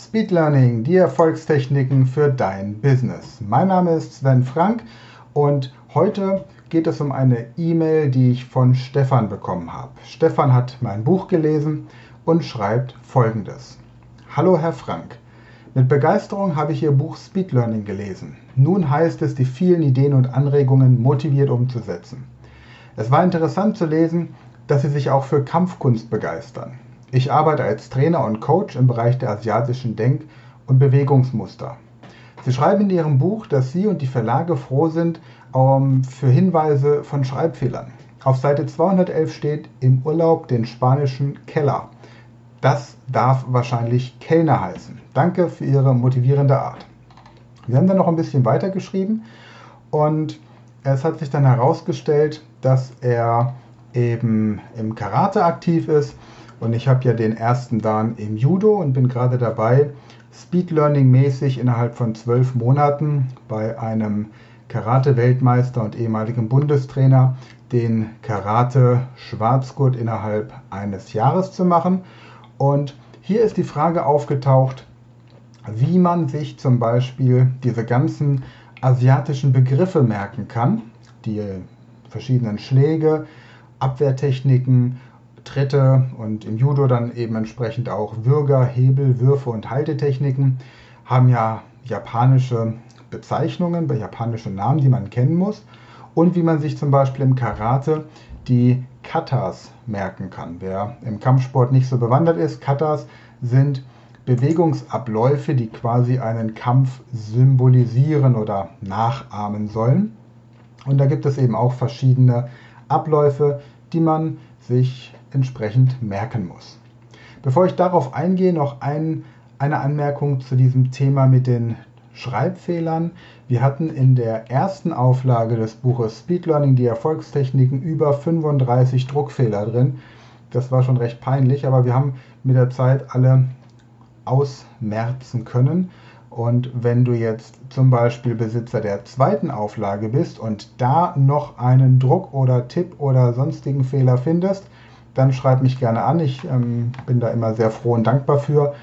Speed Learning, die Erfolgstechniken für dein Business. Mein Name ist Sven Frank und heute geht es um eine E-Mail, die ich von Stefan bekommen habe. Stefan hat mein Buch gelesen und schreibt folgendes. Hallo Herr Frank. Mit Begeisterung habe ich Ihr Buch Speed Learning gelesen. Nun heißt es, die vielen Ideen und Anregungen motiviert umzusetzen. Es war interessant zu lesen, dass Sie sich auch für Kampfkunst begeistern. Ich arbeite als Trainer und Coach im Bereich der asiatischen Denk- und Bewegungsmuster. Sie schreiben in Ihrem Buch, dass Sie und die Verlage froh sind um, ähm, für Hinweise von Schreibfehlern. Auf Seite 211 steht im Urlaub den spanischen Keller. Das darf wahrscheinlich Kellner heißen. Danke für Ihre motivierende Art. Wir haben dann noch ein bisschen weiter geschrieben und es hat sich dann herausgestellt, dass er eben im Karate aktiv ist und ich habe ja den ersten Dan im Judo und bin gerade dabei, Speed Learning mäßig innerhalb von zwölf Monaten bei einem Karate-Weltmeister und ehemaligem Bundestrainer den Karate Schwarzgurt innerhalb eines Jahres zu machen. Und hier ist die Frage aufgetaucht, wie man sich zum Beispiel diese ganzen asiatischen Begriffe merken kann, die verschiedenen Schläge, Abwehrtechniken Tritte und im Judo dann eben entsprechend auch Würger, Hebel, Würfe und Haltetechniken haben ja japanische Bezeichnungen, japanische Namen, die man kennen muss und wie man sich zum Beispiel im Karate die Katas merken kann. Wer im Kampfsport nicht so bewandert ist, Katas sind Bewegungsabläufe, die quasi einen Kampf symbolisieren oder nachahmen sollen. Und da gibt es eben auch verschiedene Abläufe, die man sich entsprechend merken muss. Bevor ich darauf eingehe, noch ein, eine Anmerkung zu diesem Thema mit den Schreibfehlern. Wir hatten in der ersten Auflage des Buches Speed Learning die Erfolgstechniken über 35 Druckfehler drin. Das war schon recht peinlich, aber wir haben mit der Zeit alle ausmerzen können. Und wenn du jetzt zum Beispiel Besitzer der zweiten Auflage bist und da noch einen Druck oder Tipp oder sonstigen Fehler findest, dann schreib mich gerne an. Ich ähm, bin da immer sehr froh und dankbar für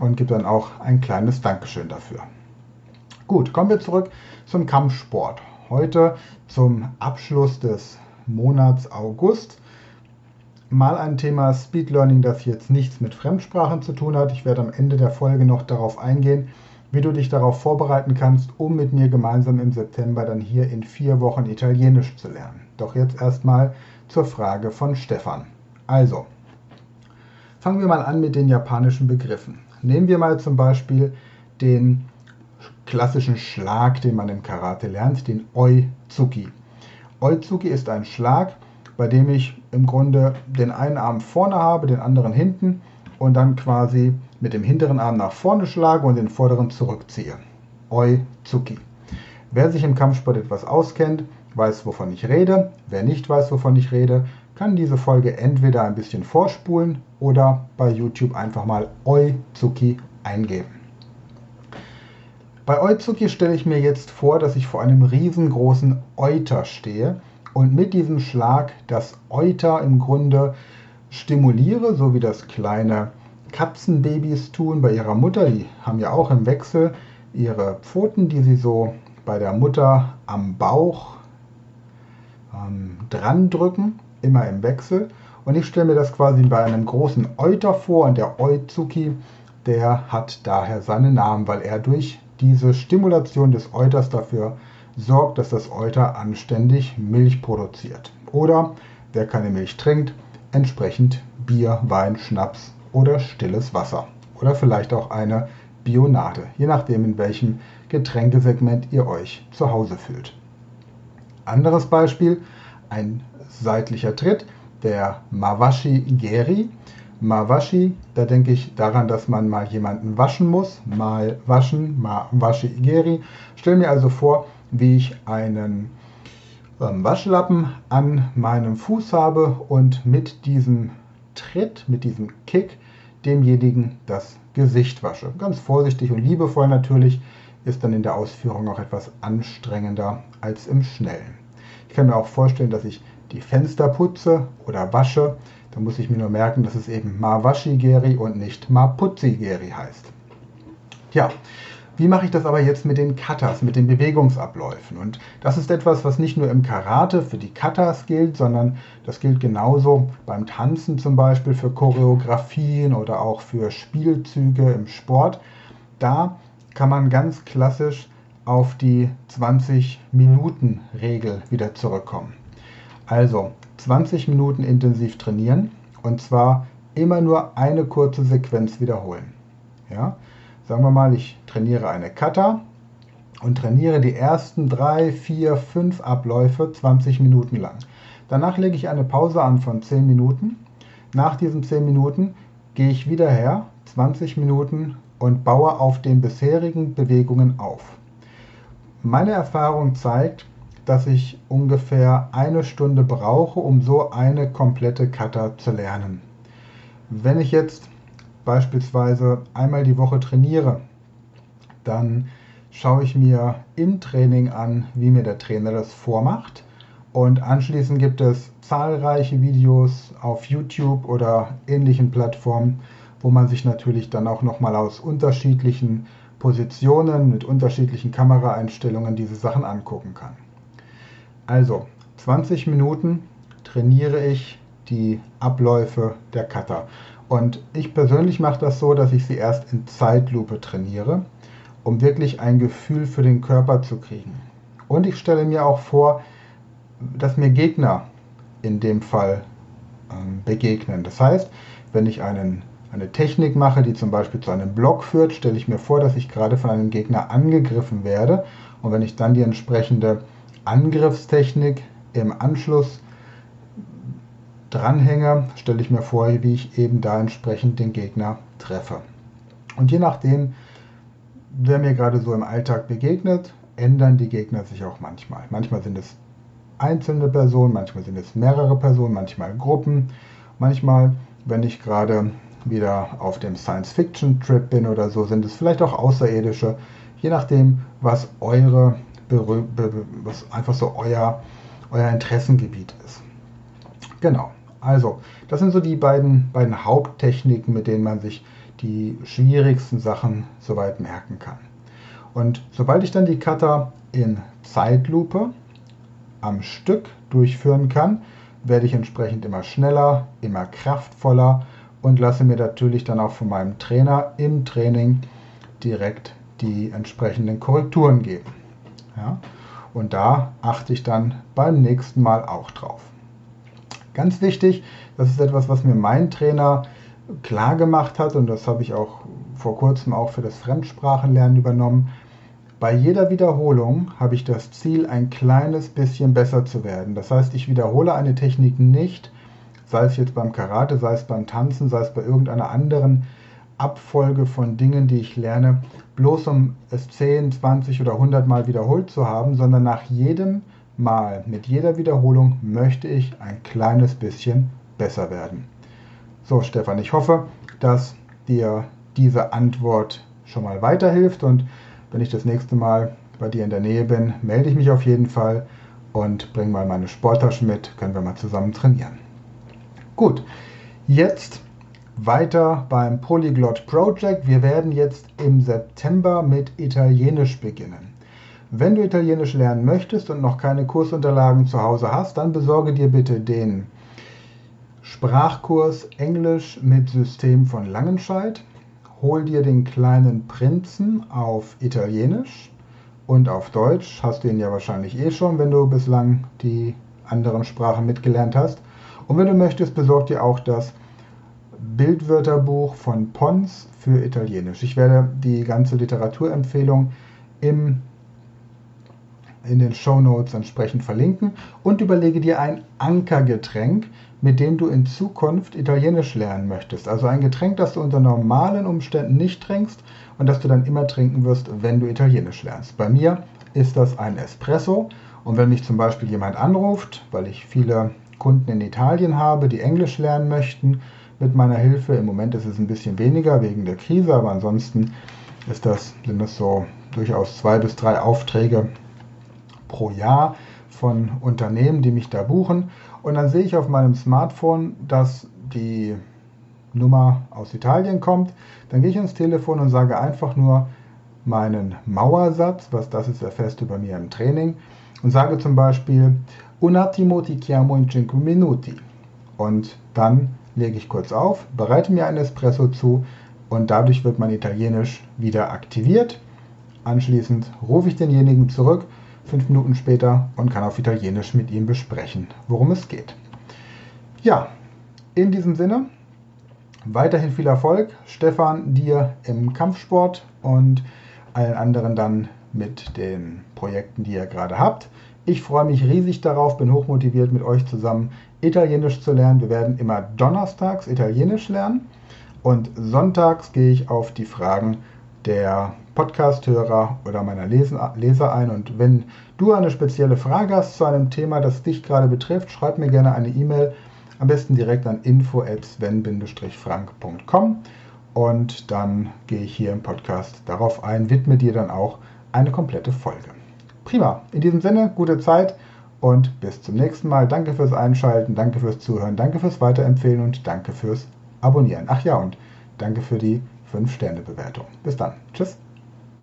und gebe dann auch ein kleines Dankeschön dafür. Gut, kommen wir zurück zum Kampfsport. Heute zum Abschluss des Monats August. Mal ein Thema Speed Learning, das jetzt nichts mit Fremdsprachen zu tun hat. Ich werde am Ende der Folge noch darauf eingehen, wie du dich darauf vorbereiten kannst, um mit mir gemeinsam im September dann hier in vier Wochen Italienisch zu lernen. Doch jetzt erstmal zur Frage von Stefan. Also, fangen wir mal an mit den japanischen Begriffen. Nehmen wir mal zum Beispiel den klassischen Schlag, den man im Karate lernt, den Oizuki. Oizuki ist ein Schlag, bei dem ich im Grunde den einen Arm vorne habe, den anderen hinten und dann quasi mit dem hinteren Arm nach vorne schlage und den vorderen zurückziehe. Oizuki. Wer sich im Kampfsport etwas auskennt, weiß, wovon ich rede. Wer nicht weiß, wovon ich rede, kann diese Folge entweder ein bisschen vorspulen oder bei YouTube einfach mal Oizuki eingeben. Bei Oizuki stelle ich mir jetzt vor, dass ich vor einem riesengroßen Euter stehe und mit diesem Schlag das Euter im Grunde stimuliere, so wie das kleine Katzenbabys tun bei ihrer Mutter. Die haben ja auch im Wechsel ihre Pfoten, die sie so bei der Mutter am Bauch ähm, dran drücken immer im Wechsel. Und ich stelle mir das quasi bei einem großen Euter vor und der Oizuki, der hat daher seinen Namen, weil er durch diese Stimulation des Euters dafür sorgt, dass das Euter anständig Milch produziert. Oder wer keine Milch trinkt, entsprechend Bier, Wein, Schnaps oder stilles Wasser. Oder vielleicht auch eine Bionade, je nachdem in welchem Getränkesegment ihr euch zu Hause fühlt. Anderes Beispiel, ein seitlicher Tritt, der Mawashi Geri. Mawashi, da denke ich daran, dass man mal jemanden waschen muss. Mal waschen, Mawashi Geri. Stell mir also vor, wie ich einen ähm, Waschlappen an meinem Fuß habe und mit diesem Tritt, mit diesem Kick demjenigen das Gesicht wasche. Ganz vorsichtig und liebevoll natürlich, ist dann in der Ausführung auch etwas anstrengender als im Schnellen. Ich kann mir auch vorstellen, dass ich die Fenster putze oder wasche, dann muss ich mir nur merken, dass es eben Mawashi Geri und nicht Maputzi Geri heißt. Ja, wie mache ich das aber jetzt mit den Katas, mit den Bewegungsabläufen? Und das ist etwas, was nicht nur im Karate für die Katas gilt, sondern das gilt genauso beim Tanzen zum Beispiel für Choreografien oder auch für Spielzüge im Sport. Da kann man ganz klassisch auf die 20-Minuten-Regel wieder zurückkommen. Also 20 Minuten intensiv trainieren und zwar immer nur eine kurze Sequenz wiederholen. Ja? Sagen wir mal, ich trainiere eine Kata und trainiere die ersten drei, vier, fünf Abläufe 20 Minuten lang. Danach lege ich eine Pause an von 10 Minuten. Nach diesen 10 Minuten gehe ich wieder her, 20 Minuten und baue auf den bisherigen Bewegungen auf. Meine Erfahrung zeigt, dass ich ungefähr eine Stunde brauche, um so eine komplette Kata zu lernen. Wenn ich jetzt beispielsweise einmal die Woche trainiere, dann schaue ich mir im Training an, wie mir der Trainer das vormacht. Und anschließend gibt es zahlreiche Videos auf YouTube oder ähnlichen Plattformen, wo man sich natürlich dann auch nochmal aus unterschiedlichen Positionen mit unterschiedlichen Kameraeinstellungen diese Sachen angucken kann. Also 20 Minuten trainiere ich die Abläufe der Cutter. Und ich persönlich mache das so, dass ich sie erst in Zeitlupe trainiere, um wirklich ein Gefühl für den Körper zu kriegen. Und ich stelle mir auch vor, dass mir Gegner in dem Fall ähm, begegnen. Das heißt, wenn ich einen, eine Technik mache, die zum Beispiel zu einem Block führt, stelle ich mir vor, dass ich gerade von einem Gegner angegriffen werde. Und wenn ich dann die entsprechende Angriffstechnik im Anschluss dranhänge, stelle ich mir vor, wie ich eben da entsprechend den Gegner treffe. Und je nachdem, wer mir gerade so im Alltag begegnet, ändern die Gegner sich auch manchmal. Manchmal sind es einzelne Personen, manchmal sind es mehrere Personen, manchmal Gruppen. Manchmal, wenn ich gerade wieder auf dem Science-Fiction-Trip bin oder so, sind es vielleicht auch Außerirdische, je nachdem, was eure, was einfach so euer, euer Interessengebiet ist. Genau. Also, das sind so die beiden, beiden Haupttechniken, mit denen man sich die schwierigsten Sachen soweit merken kann. Und sobald ich dann die Cutter in Zeitlupe am Stück durchführen kann, werde ich entsprechend immer schneller, immer kraftvoller und lasse mir natürlich dann auch von meinem Trainer im Training direkt die entsprechenden Korrekturen geben. Ja? Und da achte ich dann beim nächsten Mal auch drauf. Ganz wichtig, das ist etwas, was mir mein Trainer klar gemacht hat und das habe ich auch vor kurzem auch für das Fremdsprachenlernen übernommen. Bei jeder Wiederholung habe ich das Ziel, ein kleines bisschen besser zu werden. Das heißt, ich wiederhole eine Technik nicht, sei es jetzt beim Karate, sei es beim Tanzen, sei es bei irgendeiner anderen Abfolge von Dingen, die ich lerne, bloß um es 10, 20 oder 100 Mal wiederholt zu haben, sondern nach jedem Mal, mit jeder Wiederholung möchte ich ein kleines bisschen besser werden. So, Stefan, ich hoffe, dass dir diese Antwort schon mal weiterhilft und wenn ich das nächste Mal bei dir in der Nähe bin, melde ich mich auf jeden Fall und bring mal meine Sporttasche mit, können wir mal zusammen trainieren. Gut, jetzt weiter beim Polyglot Project. Wir werden jetzt im September mit Italienisch beginnen. Wenn du Italienisch lernen möchtest und noch keine Kursunterlagen zu Hause hast, dann besorge dir bitte den Sprachkurs Englisch mit System von Langenscheid. Hol dir den kleinen Prinzen auf Italienisch und auf Deutsch. Hast du ihn ja wahrscheinlich eh schon, wenn du bislang die anderen Sprachen mitgelernt hast. Und wenn du möchtest, besorg dir auch das Bildwörterbuch von Pons für Italienisch. Ich werde die ganze Literaturempfehlung im in den Show Notes entsprechend verlinken und überlege dir ein Ankergetränk, mit dem du in Zukunft Italienisch lernen möchtest. Also ein Getränk, das du unter normalen Umständen nicht trinkst und das du dann immer trinken wirst, wenn du Italienisch lernst. Bei mir ist das ein Espresso und wenn mich zum Beispiel jemand anruft, weil ich viele Kunden in Italien habe, die Englisch lernen möchten, mit meiner Hilfe. Im Moment ist es ein bisschen weniger wegen der Krise, aber ansonsten ist das, sind das so durchaus zwei bis drei Aufträge pro Jahr von Unternehmen, die mich da buchen. Und dann sehe ich auf meinem Smartphone, dass die Nummer aus Italien kommt. Dann gehe ich ins Telefon und sage einfach nur meinen Mauersatz, was das ist, erfährst du bei mir im Training und sage zum Beispiel Un attimo ti chiamo in 5 minuti. Und dann lege ich kurz auf, bereite mir einen Espresso zu und dadurch wird mein Italienisch wieder aktiviert. Anschließend rufe ich denjenigen zurück, fünf Minuten später, und kann auf Italienisch mit ihm besprechen, worum es geht. Ja, in diesem Sinne, weiterhin viel Erfolg. Stefan, dir im Kampfsport und allen anderen dann mit den Projekten, die ihr gerade habt. Ich freue mich riesig darauf, bin hochmotiviert mit euch zusammen Italienisch zu lernen. Wir werden immer donnerstags Italienisch lernen und sonntags gehe ich auf die Fragen der Podcast-Hörer oder meiner Leser ein. Und wenn du eine spezielle Frage hast zu einem Thema, das dich gerade betrifft, schreib mir gerne eine E-Mail. Am besten direkt an info@sven-frank.com und dann gehe ich hier im Podcast darauf ein, widme dir dann auch eine komplette Folge. Prima. In diesem Sinne, gute Zeit und bis zum nächsten Mal. Danke fürs Einschalten, danke fürs Zuhören, danke fürs Weiterempfehlen und danke fürs Abonnieren. Ach ja, und danke für die 5-Sterne-Bewertung. Bis dann. Tschüss.